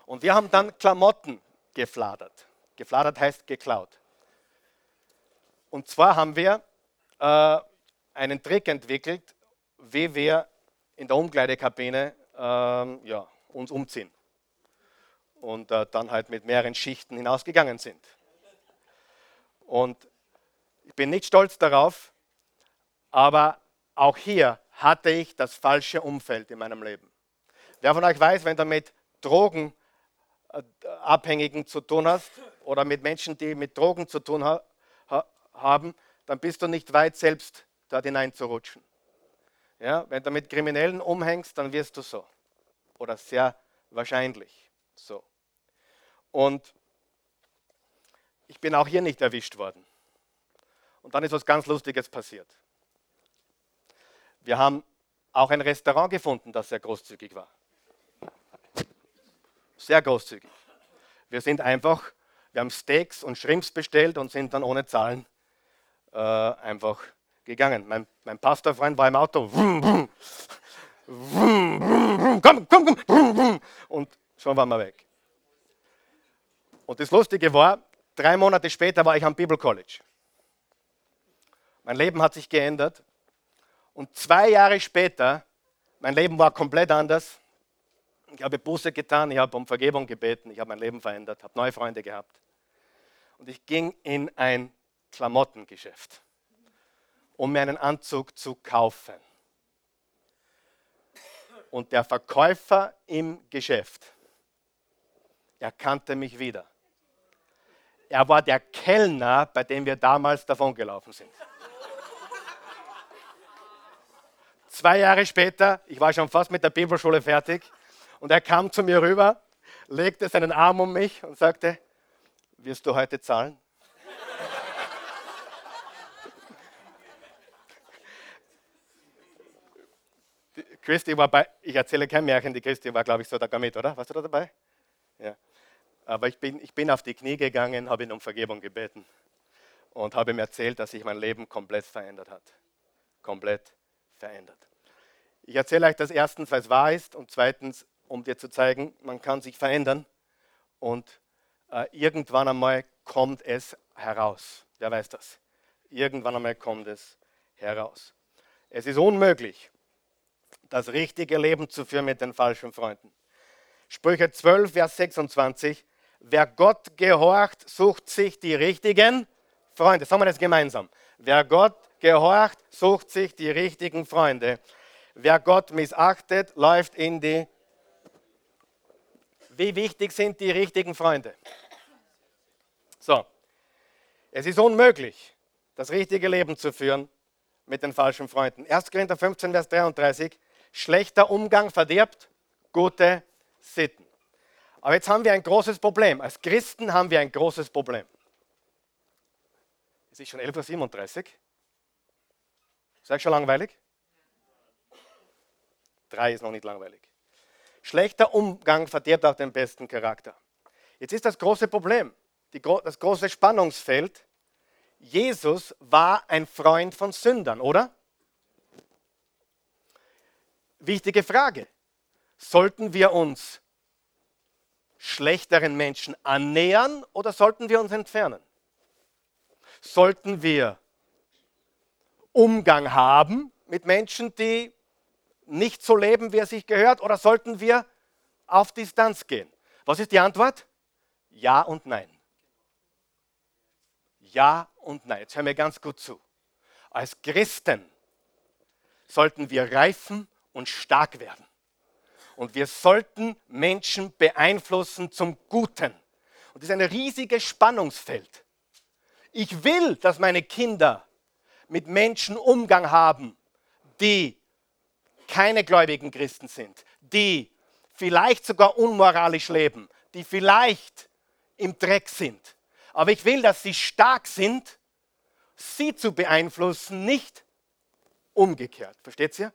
Und wir haben dann Klamotten gefladert. Gefladert heißt geklaut. Und zwar haben wir äh, einen Trick entwickelt, wie wir in der Umkleidekabine ähm, ja, uns umziehen. Und äh, dann halt mit mehreren Schichten hinausgegangen sind. Und ich bin nicht stolz darauf, aber auch hier hatte ich das falsche Umfeld in meinem Leben. Wer von euch weiß, wenn du mit Drogenabhängigen zu tun hast oder mit Menschen, die mit Drogen zu tun ha haben, dann bist du nicht weit, selbst dort hineinzurutschen. Ja, wenn du mit Kriminellen umhängst, dann wirst du so. Oder sehr wahrscheinlich so. Und ich bin auch hier nicht erwischt worden. Und dann ist was ganz Lustiges passiert. Wir haben auch ein Restaurant gefunden, das sehr großzügig war. Sehr großzügig. Wir sind einfach, wir haben Steaks und Shrimps bestellt und sind dann ohne Zahlen äh, einfach gegangen. Mein, mein Pastorfreund war im Auto. Komm, komm, komm. Und schon waren wir weg. Und das Lustige war, drei Monate später war ich am Bible College. Mein Leben hat sich geändert. Und zwei Jahre später, mein Leben war komplett anders. Ich habe Buße getan, ich habe um Vergebung gebeten, ich habe mein Leben verändert, habe neue Freunde gehabt. Und ich ging in ein Klamottengeschäft, um mir einen Anzug zu kaufen. Und der Verkäufer im Geschäft erkannte mich wieder. Er war der Kellner, bei dem wir damals davongelaufen sind. Zwei Jahre später, ich war schon fast mit der Bibelschule fertig, und er kam zu mir rüber, legte seinen Arm um mich und sagte, wirst du heute zahlen? Christi war bei, ich erzähle kein Märchen, die Christi war, glaube ich, so da mit, oder? Warst du da dabei? Ja. Aber ich bin, ich bin auf die Knie gegangen, habe ihn um Vergebung gebeten und habe ihm erzählt, dass sich mein Leben komplett verändert hat. Komplett verändert. Ich erzähle euch das erstens, weil es wahr ist und zweitens, um dir zu zeigen, man kann sich verändern und äh, irgendwann einmal kommt es heraus. Wer weiß das? Irgendwann einmal kommt es heraus. Es ist unmöglich, das richtige Leben zu führen mit den falschen Freunden. Sprüche 12, Vers 26. Wer Gott gehorcht, sucht sich die richtigen Freunde. Sagen wir das gemeinsam. Wer Gott gehorcht, sucht sich die richtigen Freunde. Wer Gott missachtet, läuft in die... Wie wichtig sind die richtigen Freunde? So, es ist unmöglich, das richtige Leben zu führen mit den falschen Freunden. 1. Korinther 15, Vers 33. Schlechter Umgang verdirbt gute Sitten. Aber jetzt haben wir ein großes Problem. Als Christen haben wir ein großes Problem. Es ist schon 11.37 Uhr. Ist euch schon langweilig? Drei ist noch nicht langweilig. Schlechter Umgang verdirbt auch den besten Charakter. Jetzt ist das große Problem, die, das große Spannungsfeld. Jesus war ein Freund von Sündern, oder? Wichtige Frage. Sollten wir uns schlechteren Menschen annähern oder sollten wir uns entfernen? Sollten wir Umgang haben mit Menschen, die nicht so leben, wie es sich gehört, oder sollten wir auf Distanz gehen? Was ist die Antwort? Ja und nein. Ja und nein. Jetzt hören wir ganz gut zu. Als Christen sollten wir reifen und stark werden. Und wir sollten Menschen beeinflussen zum Guten. Und das ist ein riesiges Spannungsfeld. Ich will, dass meine Kinder mit Menschen Umgang haben, die keine gläubigen Christen sind, die vielleicht sogar unmoralisch leben, die vielleicht im Dreck sind. Aber ich will, dass sie stark sind, sie zu beeinflussen, nicht umgekehrt. Versteht ihr?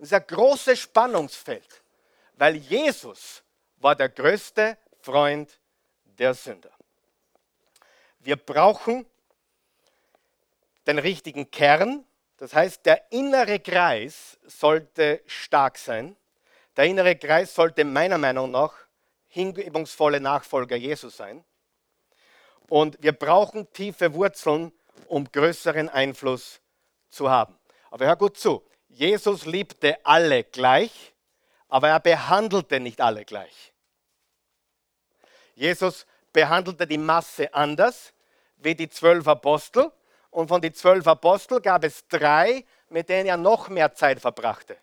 Das ist ein großes Spannungsfeld, weil Jesus war der größte Freund der Sünder. Wir brauchen den richtigen Kern, das heißt, der innere Kreis sollte stark sein. Der innere Kreis sollte meiner Meinung nach hingebungsvolle Nachfolger Jesus sein. Und wir brauchen tiefe Wurzeln, um größeren Einfluss zu haben. Aber hör gut zu. Jesus liebte alle gleich, aber er behandelte nicht alle gleich. Jesus behandelte die Masse anders wie die zwölf Apostel. Und von den zwölf Aposteln gab es drei, mit denen er noch mehr Zeit verbrachte.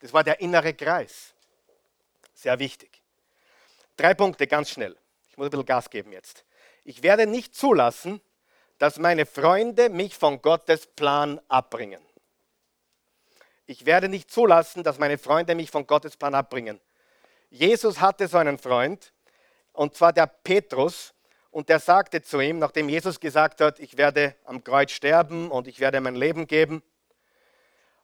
Das war der innere Kreis. Sehr wichtig. Drei Punkte ganz schnell. Ich muss ein bisschen Gas geben jetzt. Ich werde nicht zulassen, dass meine Freunde mich von Gottes Plan abbringen. Ich werde nicht zulassen, dass meine Freunde mich von Gottes Plan abbringen. Jesus hatte so einen Freund, und zwar der Petrus, und der sagte zu ihm, nachdem Jesus gesagt hat, ich werde am Kreuz sterben und ich werde mein Leben geben.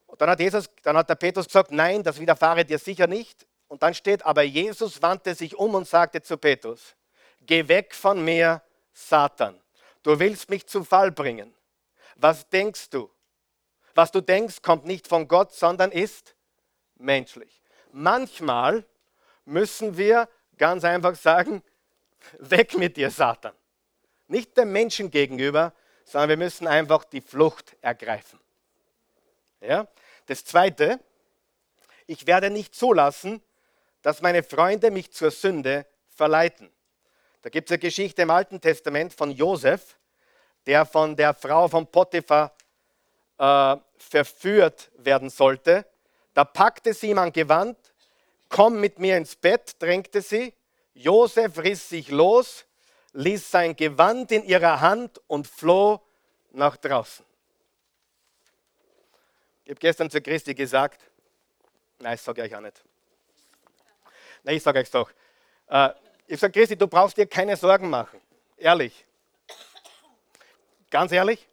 Und dann hat, Jesus, dann hat der Petrus gesagt, nein, das widerfahre dir sicher nicht. Und dann steht, aber Jesus wandte sich um und sagte zu Petrus, geh weg von mir, Satan. Du willst mich zu Fall bringen. Was denkst du? Was du denkst, kommt nicht von Gott, sondern ist menschlich. Manchmal müssen wir ganz einfach sagen, weg mit dir, Satan. Nicht dem Menschen gegenüber, sondern wir müssen einfach die Flucht ergreifen. Ja? Das Zweite, ich werde nicht zulassen, dass meine Freunde mich zur Sünde verleiten. Da gibt es eine Geschichte im Alten Testament von Josef, der von der Frau von Potiphar äh, verführt werden sollte. Da packte sie ihm ein Gewand, komm mit mir ins Bett, drängte sie. Josef riss sich los, ließ sein Gewand in ihrer Hand und floh nach draußen. Ich habe gestern zu Christi gesagt, nein, ich sage euch auch nicht. Nein, ich sage euch doch. Äh, ich sage, Christi, du brauchst dir keine Sorgen machen. Ehrlich. Ganz ehrlich,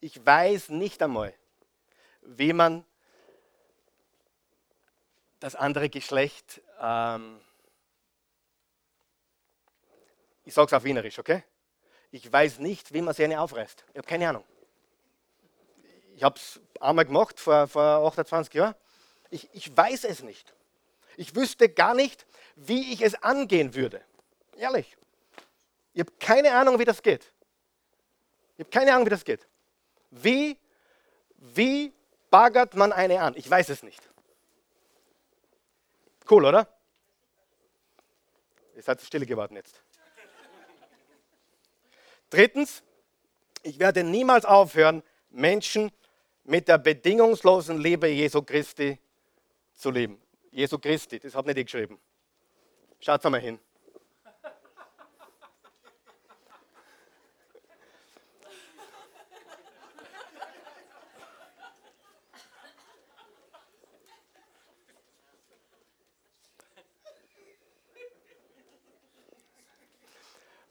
ich weiß nicht einmal, wie man das andere Geschlecht, ähm, ich sage es auf Wienerisch, okay? Ich weiß nicht, wie man sie eine aufreißt. Ich habe keine Ahnung. Ich habe es einmal gemacht, vor, vor 28 Jahren. Ich, ich weiß es nicht. Ich wüsste gar nicht, wie ich es angehen würde. Ehrlich. Ich habe keine Ahnung, wie das geht. Ich habe keine Ahnung, wie das geht. Wie, wie baggert man eine an? Ich weiß es nicht. Cool, oder? Ihr seid still geworden jetzt. Drittens, ich werde niemals aufhören, Menschen mit der bedingungslosen Liebe Jesu Christi zu lieben. Jesu Christi, das habe nicht ich geschrieben. Schaut mal hin.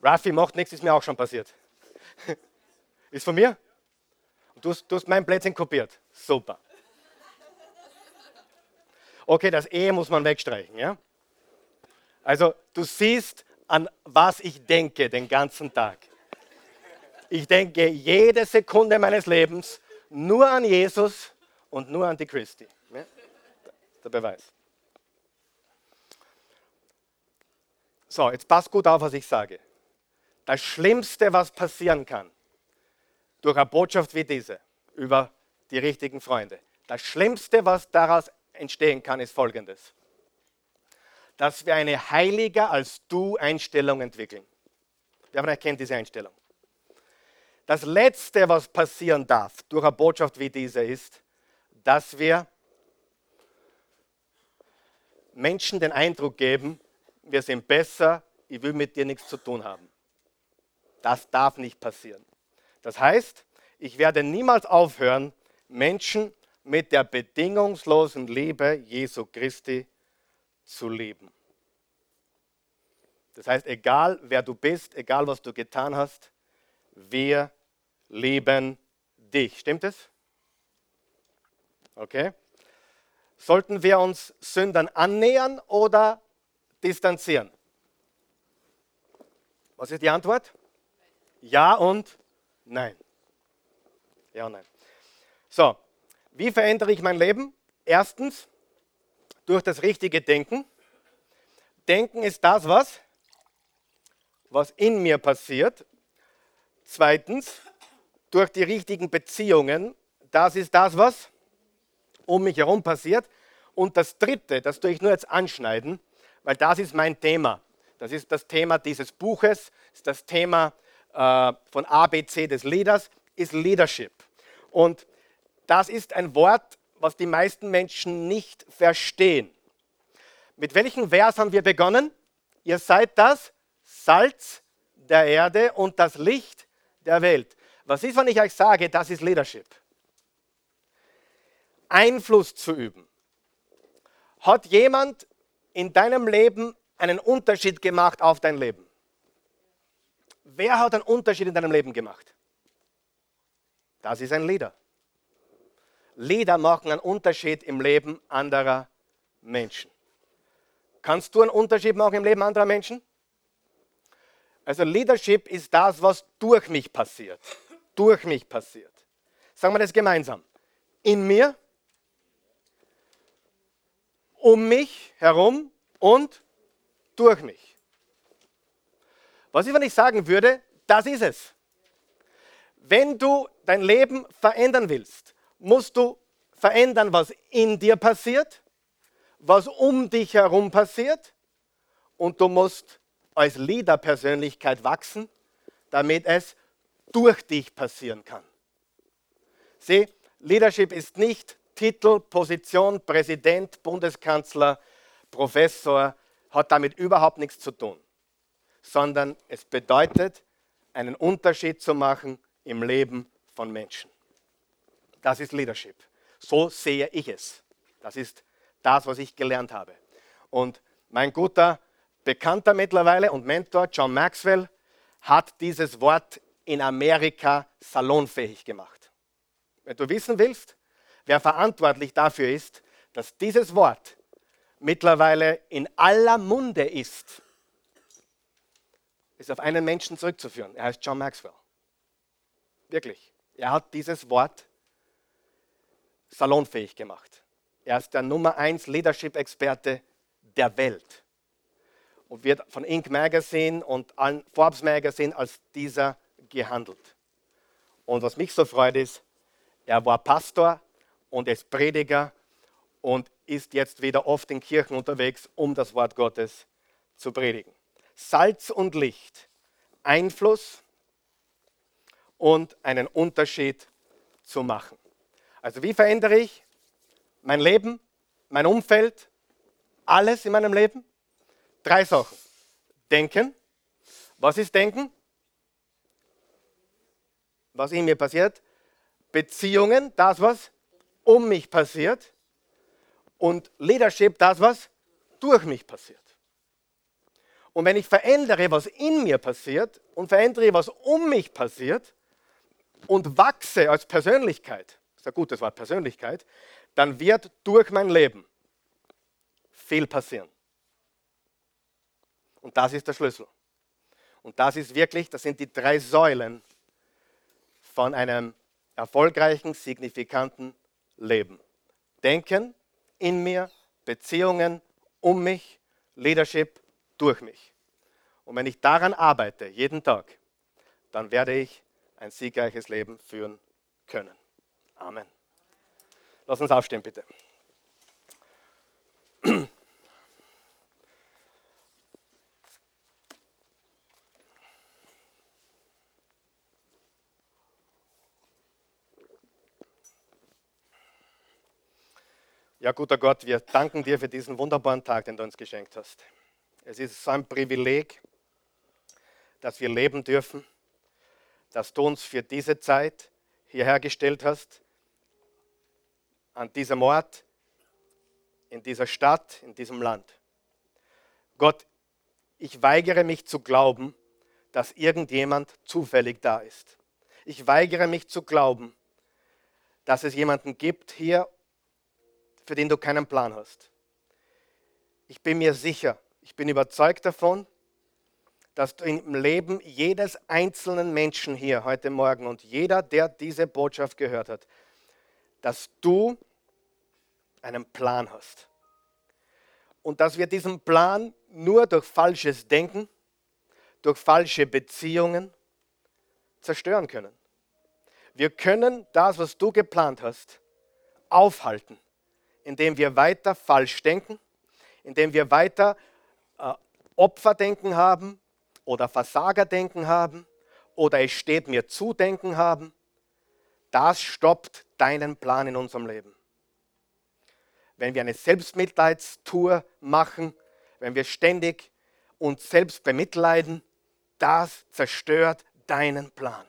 Raffi macht nichts, ist mir auch schon passiert. Ist von mir? Du hast, du hast mein Plätzchen kopiert. Super. Okay, das E muss man wegstreichen. Ja? Also du siehst, an was ich denke den ganzen Tag. Ich denke jede Sekunde meines Lebens nur an Jesus und nur an die Christi. Ja? Der Beweis. So, jetzt passt gut auf, was ich sage. Das Schlimmste, was passieren kann, durch eine Botschaft wie diese, über die richtigen Freunde, das Schlimmste, was daraus entstehen kann, ist folgendes. Dass wir eine heiliger als du Einstellung entwickeln. Wer von euch kennt diese Einstellung? Das Letzte, was passieren darf durch eine Botschaft wie diese, ist, dass wir Menschen den Eindruck geben, wir sind besser, ich will mit dir nichts zu tun haben. Das darf nicht passieren. Das heißt, ich werde niemals aufhören, Menschen mit der bedingungslosen Liebe Jesu Christi zu lieben. Das heißt, egal wer du bist, egal was du getan hast, wir lieben dich. Stimmt es? Okay. Sollten wir uns Sündern annähern oder distanzieren? Was ist die Antwort? Ja und nein. Ja und nein. So, wie verändere ich mein Leben? Erstens, durch das richtige Denken. Denken ist das, was? Was in mir passiert. Zweitens, durch die richtigen Beziehungen. Das ist das, was um mich herum passiert. Und das Dritte, das tue ich nur jetzt anschneiden, weil das ist mein Thema. Das ist das Thema dieses Buches, ist das Thema äh, von ABC des Leaders, ist Leadership. Und das ist ein Wort, was die meisten Menschen nicht verstehen. Mit welchem Vers haben wir begonnen? Ihr seid das Salz der Erde und das Licht der Welt. Was ist, wenn ich euch sage, das ist Leadership? Einfluss zu üben. Hat jemand in deinem Leben einen Unterschied gemacht auf dein Leben? Wer hat einen Unterschied in deinem Leben gemacht? Das ist ein Leader. Leader machen einen Unterschied im Leben anderer Menschen. Kannst du einen Unterschied machen im Leben anderer Menschen? Also Leadership ist das, was durch mich passiert. Durch mich passiert. Sagen wir das gemeinsam. In mir, um mich herum und durch mich. Was ist, wenn ich sagen würde, das ist es. Wenn du dein Leben verändern willst, musst du verändern, was in dir passiert, was um dich herum passiert und du musst als Leader-Persönlichkeit wachsen, damit es durch dich passieren kann. Sieh, Leadership ist nicht Titel, Position, Präsident, Bundeskanzler, Professor, hat damit überhaupt nichts zu tun, sondern es bedeutet, einen Unterschied zu machen im Leben von Menschen. Das ist Leadership. So sehe ich es. Das ist das, was ich gelernt habe. Und mein guter Bekannter mittlerweile und Mentor John Maxwell hat dieses Wort in Amerika salonfähig gemacht. Wenn du wissen willst, wer verantwortlich dafür ist, dass dieses Wort mittlerweile in aller Munde ist, ist auf einen Menschen zurückzuführen. Er heißt John Maxwell. Wirklich. Er hat dieses Wort salonfähig gemacht. Er ist der Nummer 1 Leadership-Experte der Welt und wird von Inc. Magazine und Forbes Magazine als dieser gehandelt. Und was mich so freut ist, er war Pastor und ist Prediger und ist jetzt wieder oft in Kirchen unterwegs, um das Wort Gottes zu predigen. Salz und Licht, Einfluss und einen Unterschied zu machen. Also wie verändere ich mein Leben, mein Umfeld, alles in meinem Leben? Drei Sachen. Denken. Was ist Denken? Was in mir passiert. Beziehungen, das, was um mich passiert. Und Leadership, das, was durch mich passiert. Und wenn ich verändere, was in mir passiert und verändere, was um mich passiert und wachse als Persönlichkeit, ist ein gutes Wort, Persönlichkeit, dann wird durch mein Leben viel passieren. Und das ist der Schlüssel. Und das ist wirklich, das sind die drei Säulen von einem erfolgreichen, signifikanten Leben. Denken in mir, Beziehungen um mich, Leadership durch mich. Und wenn ich daran arbeite, jeden Tag, dann werde ich ein siegreiches Leben führen können. Amen. Lass uns aufstehen, bitte. Ja, guter Gott, wir danken dir für diesen wunderbaren Tag, den du uns geschenkt hast. Es ist so ein Privileg, dass wir leben dürfen, dass du uns für diese Zeit hierher gestellt hast, an diesem Ort, in dieser Stadt, in diesem Land. Gott, ich weigere mich zu glauben, dass irgendjemand zufällig da ist. Ich weigere mich zu glauben, dass es jemanden gibt hier, für den du keinen Plan hast. Ich bin mir sicher, ich bin überzeugt davon, dass du im Leben jedes einzelnen Menschen hier heute Morgen und jeder, der diese Botschaft gehört hat, dass du einen Plan hast. und dass wir diesen Plan nur durch falsches Denken, durch falsche Beziehungen zerstören können. Wir können das, was du geplant hast, aufhalten, indem wir weiter falsch denken, indem wir weiter äh, Opferdenken haben oder Versagerdenken haben oder es steht mir zu denken haben. Das stoppt deinen Plan in unserem Leben. Wenn wir eine Selbstmitleidstour machen, wenn wir ständig uns selbst bemitleiden, das zerstört deinen Plan.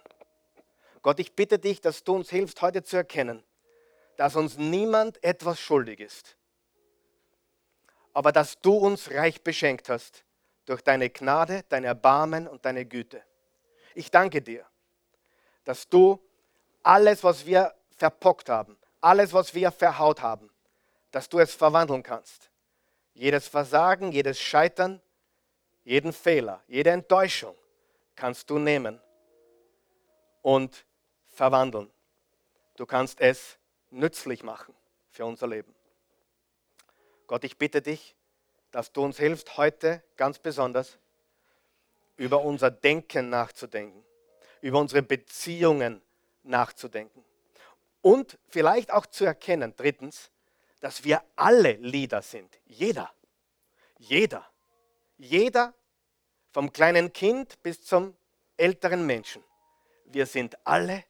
Gott, ich bitte dich, dass du uns hilfst, heute zu erkennen, dass uns niemand etwas schuldig ist, aber dass du uns reich beschenkt hast durch deine Gnade, dein Erbarmen und deine Güte. Ich danke dir, dass du alles, was wir verpockt haben, alles, was wir verhaut haben, dass du es verwandeln kannst. Jedes Versagen, jedes Scheitern, jeden Fehler, jede Enttäuschung kannst du nehmen und verwandeln. Du kannst es nützlich machen für unser Leben. Gott, ich bitte dich, dass du uns hilfst, heute ganz besonders über unser Denken nachzudenken, über unsere Beziehungen nachzudenken und vielleicht auch zu erkennen, drittens, dass wir alle Lieder sind. Jeder. Jeder. Jeder, vom kleinen Kind bis zum älteren Menschen. Wir sind alle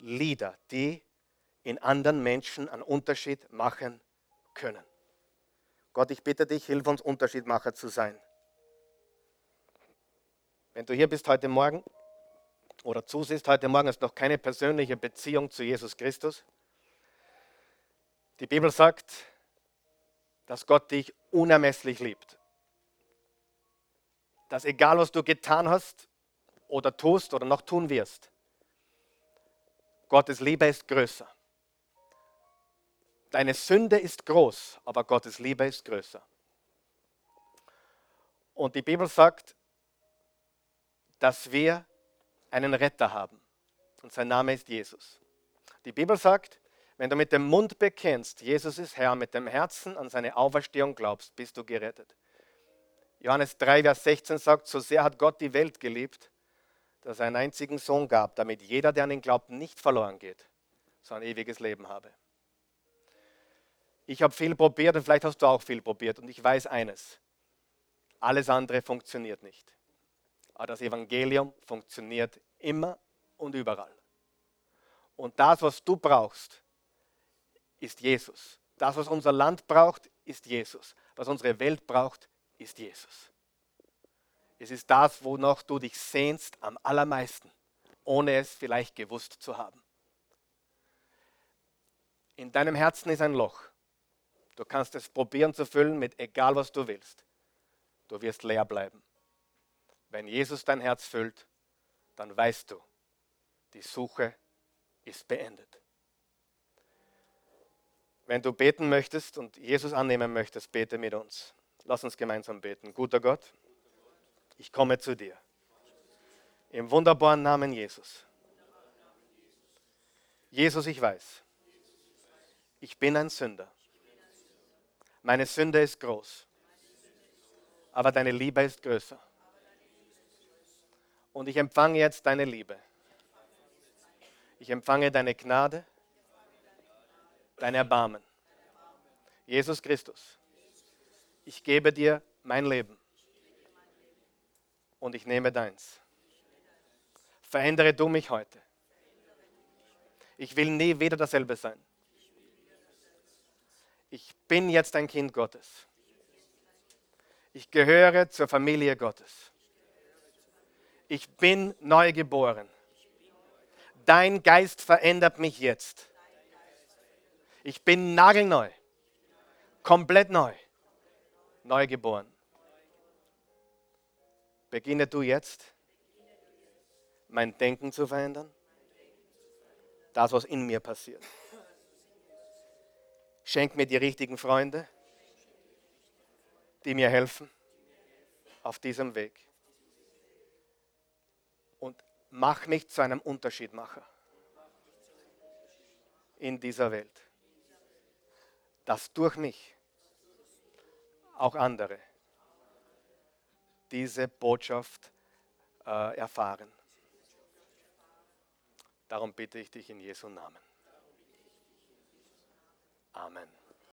Lieder, die in anderen Menschen einen Unterschied machen können. Gott, ich bitte dich, hilf uns Unterschiedmacher zu sein. Wenn du hier bist heute Morgen oder zusiehst heute Morgen, hast noch keine persönliche Beziehung zu Jesus Christus. Die Bibel sagt, dass Gott dich unermesslich liebt. Dass egal was du getan hast oder tust oder noch tun wirst, Gottes Liebe ist größer. Deine Sünde ist groß, aber Gottes Liebe ist größer. Und die Bibel sagt, dass wir einen Retter haben. Und sein Name ist Jesus. Die Bibel sagt, wenn du mit dem Mund bekennst, Jesus ist Herr, mit dem Herzen an seine Auferstehung glaubst, bist du gerettet. Johannes 3, Vers 16 sagt, so sehr hat Gott die Welt geliebt, dass er einen einzigen Sohn gab, damit jeder, der an ihn glaubt, nicht verloren geht, sondern ewiges Leben habe. Ich habe viel probiert und vielleicht hast du auch viel probiert und ich weiß eines, alles andere funktioniert nicht. Aber das Evangelium funktioniert immer und überall. Und das, was du brauchst, ist Jesus. Das, was unser Land braucht, ist Jesus. Was unsere Welt braucht, ist Jesus. Es ist das, wonach du dich sehnst am allermeisten, ohne es vielleicht gewusst zu haben. In deinem Herzen ist ein Loch. Du kannst es probieren zu füllen mit egal was du willst. Du wirst leer bleiben. Wenn Jesus dein Herz füllt, dann weißt du, die Suche ist beendet. Wenn du beten möchtest und Jesus annehmen möchtest, bete mit uns. Lass uns gemeinsam beten. Guter Gott, ich komme zu dir. Im wunderbaren Namen Jesus. Jesus, ich weiß, ich bin ein Sünder. Meine Sünde ist groß, aber deine Liebe ist größer. Und ich empfange jetzt deine Liebe. Ich empfange deine Gnade, dein Erbarmen. Jesus Christus, ich gebe dir mein Leben und ich nehme deins. Verändere du mich heute. Ich will nie wieder dasselbe sein. Ich bin jetzt ein Kind Gottes. Ich gehöre zur Familie Gottes. Ich bin neu geboren. Dein Geist verändert mich jetzt. Ich bin nagelneu, komplett neu, neu geboren. Beginne du jetzt, mein Denken zu verändern, das, was in mir passiert. Schenk mir die richtigen Freunde, die mir helfen auf diesem Weg. Und mach mich zu einem Unterschiedmacher in dieser Welt, dass durch mich auch andere diese Botschaft äh, erfahren. Darum bitte ich dich in Jesu Namen. Amen.